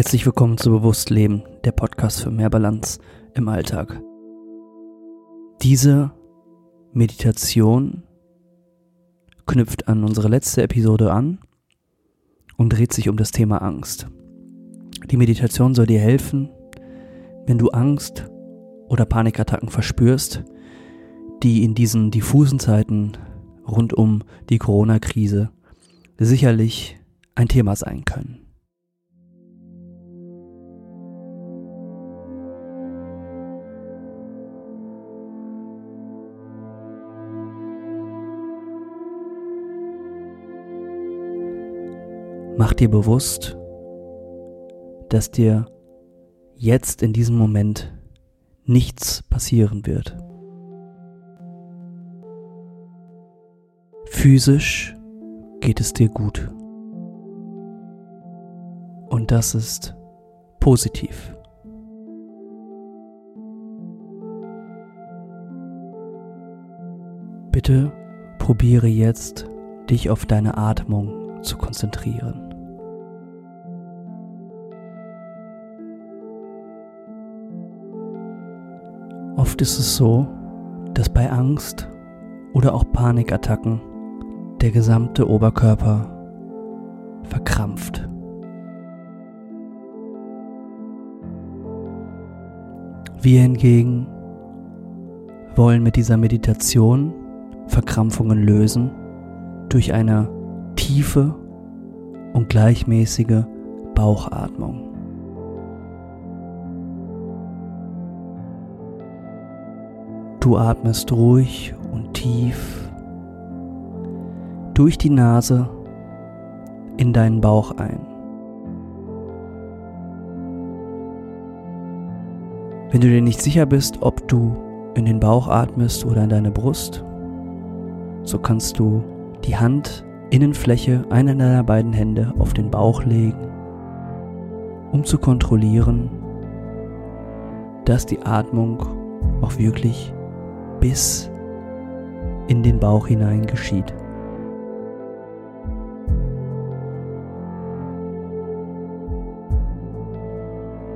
Herzlich willkommen zu Bewusst Leben, der Podcast für mehr Balance im Alltag. Diese Meditation knüpft an unsere letzte Episode an und dreht sich um das Thema Angst. Die Meditation soll dir helfen, wenn du Angst oder Panikattacken verspürst, die in diesen diffusen Zeiten rund um die Corona-Krise sicherlich ein Thema sein können. Mach dir bewusst, dass dir jetzt in diesem Moment nichts passieren wird. Physisch geht es dir gut. Und das ist positiv. Bitte probiere jetzt, dich auf deine Atmung zu konzentrieren. Oft ist es so, dass bei Angst oder auch Panikattacken der gesamte Oberkörper verkrampft. Wir hingegen wollen mit dieser Meditation Verkrampfungen lösen durch eine tiefe und gleichmäßige Bauchatmung. Du atmest ruhig und tief durch die Nase in deinen Bauch ein. Wenn du dir nicht sicher bist, ob du in den Bauch atmest oder in deine Brust, so kannst du die Handinnenfläche einer deiner beiden Hände auf den Bauch legen, um zu kontrollieren, dass die Atmung auch wirklich bis in den Bauch hinein geschieht.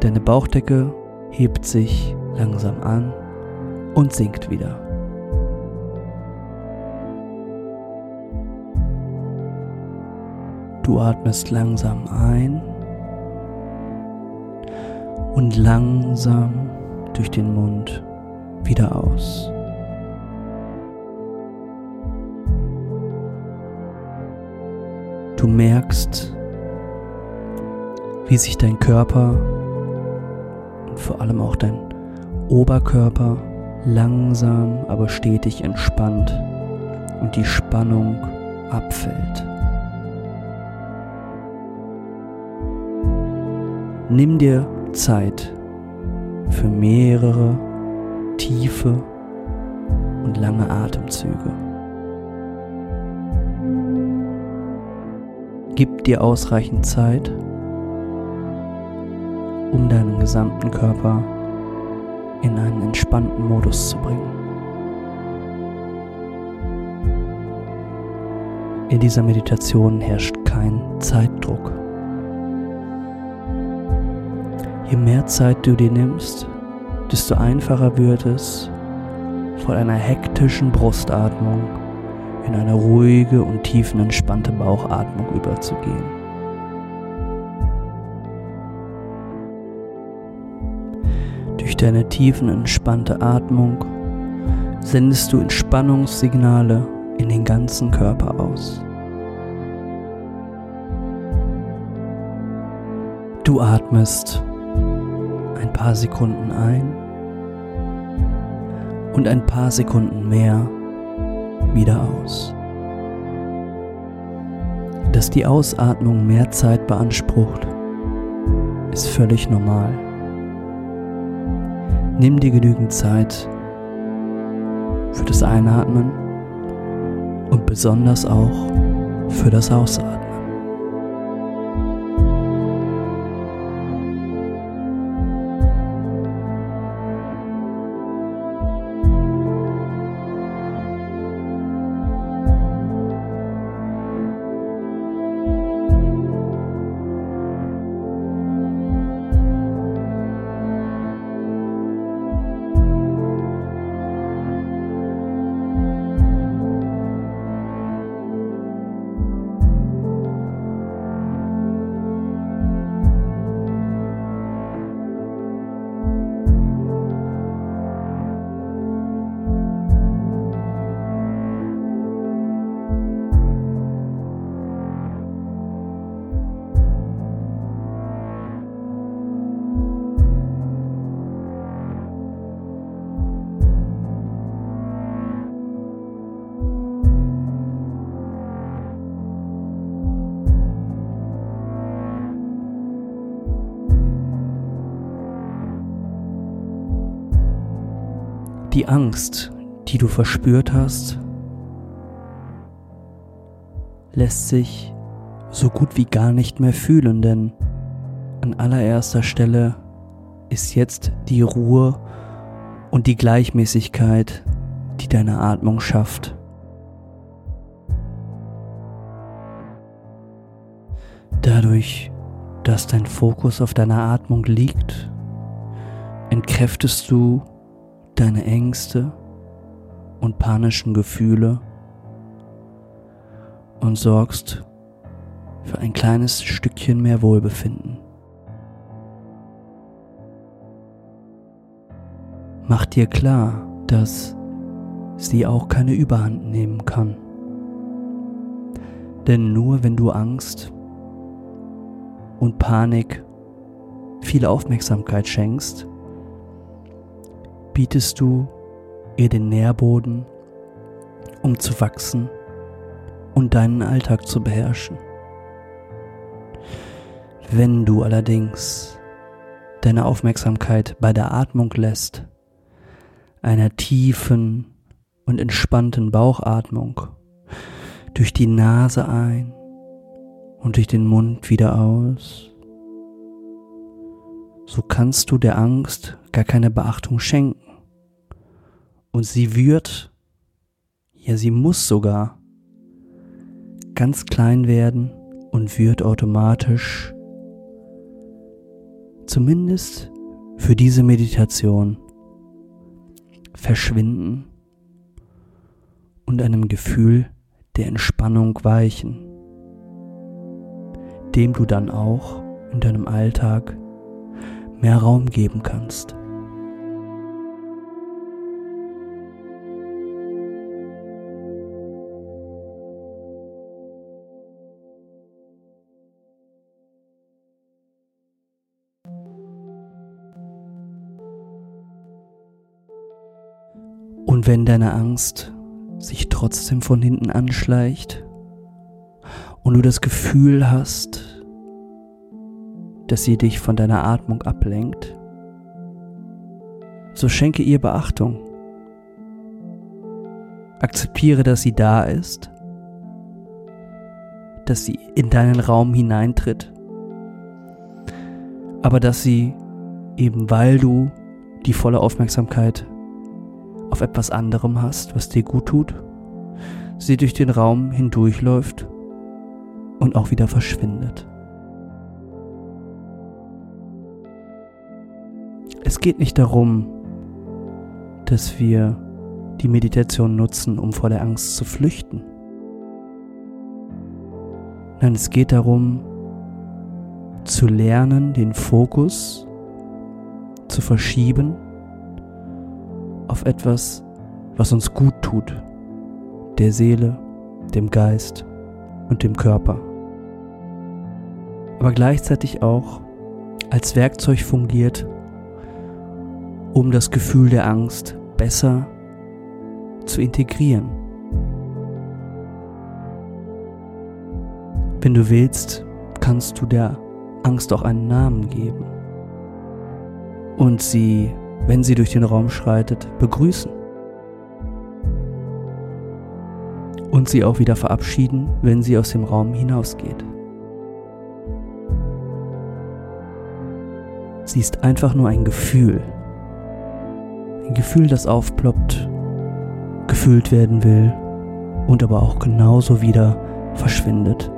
Deine Bauchdecke hebt sich langsam an und sinkt wieder. Du atmest langsam ein und langsam durch den Mund wieder aus. Du merkst, wie sich dein Körper und vor allem auch dein Oberkörper langsam aber stetig entspannt und die Spannung abfällt. Nimm dir Zeit für mehrere tiefe und lange Atemzüge. Gib dir ausreichend Zeit, um deinen gesamten Körper in einen entspannten Modus zu bringen. In dieser Meditation herrscht kein Zeitdruck. Je mehr Zeit du dir nimmst, desto einfacher wird es, von einer hektischen Brustatmung in eine ruhige und tiefenentspannte Bauchatmung überzugehen. Durch deine tiefenentspannte Atmung sendest du Entspannungssignale in den ganzen Körper aus. Du atmest ein paar Sekunden ein und ein paar Sekunden mehr wieder aus. Dass die Ausatmung mehr Zeit beansprucht, ist völlig normal. Nimm dir genügend Zeit für das Einatmen und besonders auch für das Ausatmen. Die Angst, die du verspürt hast, lässt sich so gut wie gar nicht mehr fühlen, denn an allererster Stelle ist jetzt die Ruhe und die Gleichmäßigkeit, die deine Atmung schafft. Dadurch, dass dein Fokus auf deiner Atmung liegt, entkräftest du deine Ängste und panischen Gefühle und sorgst für ein kleines Stückchen mehr Wohlbefinden. Mach dir klar, dass sie auch keine Überhand nehmen kann. Denn nur wenn du Angst und Panik viel Aufmerksamkeit schenkst, bietest du ihr den Nährboden, um zu wachsen und deinen Alltag zu beherrschen. Wenn du allerdings deine Aufmerksamkeit bei der Atmung lässt, einer tiefen und entspannten Bauchatmung, durch die Nase ein und durch den Mund wieder aus, so kannst du der Angst gar keine Beachtung schenken. Und sie wird, ja sie muss sogar, ganz klein werden und wird automatisch, zumindest für diese Meditation, verschwinden und einem Gefühl der Entspannung weichen dem du dann auch in deinem Alltag mehr Raum geben kannst. Und wenn deine Angst sich trotzdem von hinten anschleicht, und du das Gefühl hast, dass sie dich von deiner Atmung ablenkt, so schenke ihr Beachtung. Akzeptiere, dass sie da ist, dass sie in deinen Raum hineintritt, aber dass sie eben weil du die volle Aufmerksamkeit auf etwas anderem hast, was dir gut tut, sie durch den Raum hindurchläuft und auch wieder verschwindet. Es geht nicht darum, dass wir die Meditation nutzen, um vor der Angst zu flüchten. Nein, es geht darum, zu lernen, den Fokus zu verschieben auf etwas, was uns gut tut, der Seele, dem Geist und dem Körper. Aber gleichzeitig auch als Werkzeug fungiert, um das Gefühl der Angst besser zu integrieren. Wenn du willst, kannst du der Angst auch einen Namen geben und sie, wenn sie durch den Raum schreitet, begrüßen. und sie auch wieder verabschieden, wenn sie aus dem Raum hinausgeht. Sie ist einfach nur ein Gefühl. Ein Gefühl, das aufploppt, gefühlt werden will und aber auch genauso wieder verschwindet.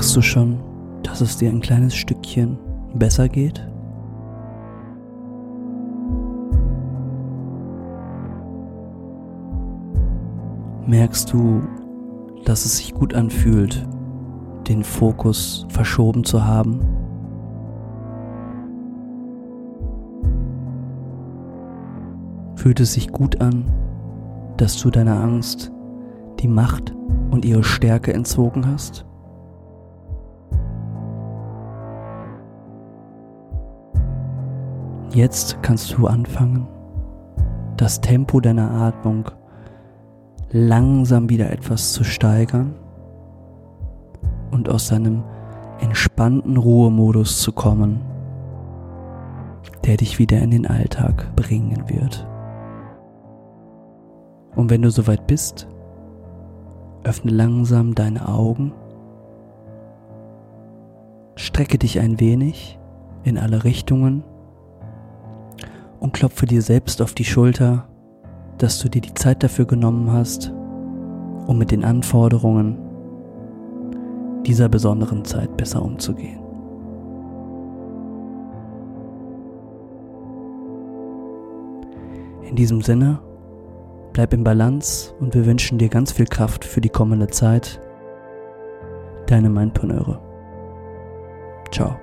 Merkst du schon, dass es dir ein kleines Stückchen besser geht? Merkst du, dass es sich gut anfühlt, den Fokus verschoben zu haben? Fühlt es sich gut an, dass du deiner Angst die Macht und ihre Stärke entzogen hast? Jetzt kannst du anfangen, das Tempo deiner Atmung langsam wieder etwas zu steigern und aus seinem entspannten Ruhemodus zu kommen, der dich wieder in den Alltag bringen wird. Und wenn du soweit bist, öffne langsam deine Augen, strecke dich ein wenig in alle Richtungen und klopfe dir selbst auf die Schulter, dass du dir die Zeit dafür genommen hast, um mit den Anforderungen dieser besonderen Zeit besser umzugehen. In diesem Sinne, bleib im Balance und wir wünschen dir ganz viel Kraft für die kommende Zeit. Deine Mindpreneure. Ciao.